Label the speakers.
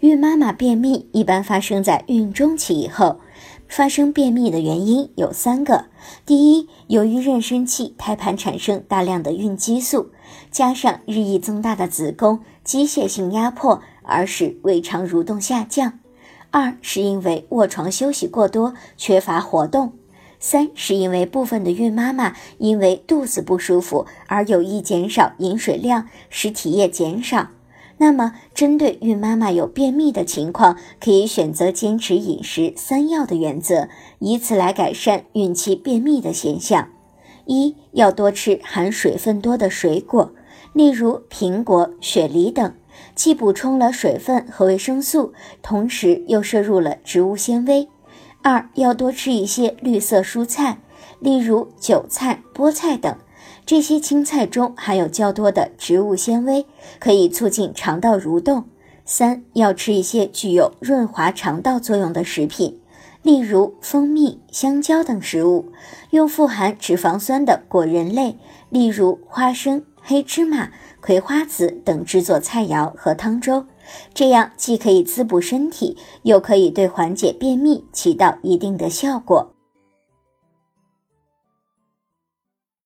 Speaker 1: 孕妈妈便秘一般发生在孕中期以后。发生便秘的原因有三个：第一，由于妊娠期胎盘产生大量的孕激素，加上日益增大的子宫机械性压迫，而使胃肠蠕动下降；二是因为卧床休息过多，缺乏活动；三是因为部分的孕妈妈因为肚子不舒服而有意减少饮水量，使体液减少。那么，针对孕妈妈有便秘的情况，可以选择坚持饮食三要的原则，以此来改善孕期便秘的现象。一要多吃含水分多的水果，例如苹果、雪梨等，既补充了水分和维生素，同时又摄入了植物纤维。二要多吃一些绿色蔬菜，例如韭菜、菠菜等。这些青菜中含有较多的植物纤维，可以促进肠道蠕动。三要吃一些具有润滑肠道作用的食品，例如蜂蜜、香蕉等食物。用富含脂肪酸的果仁类，例如花生、黑芝麻、葵花籽等制作菜肴和汤粥，这样既可以滋补身体，又可以对缓解便秘起到一定的效果。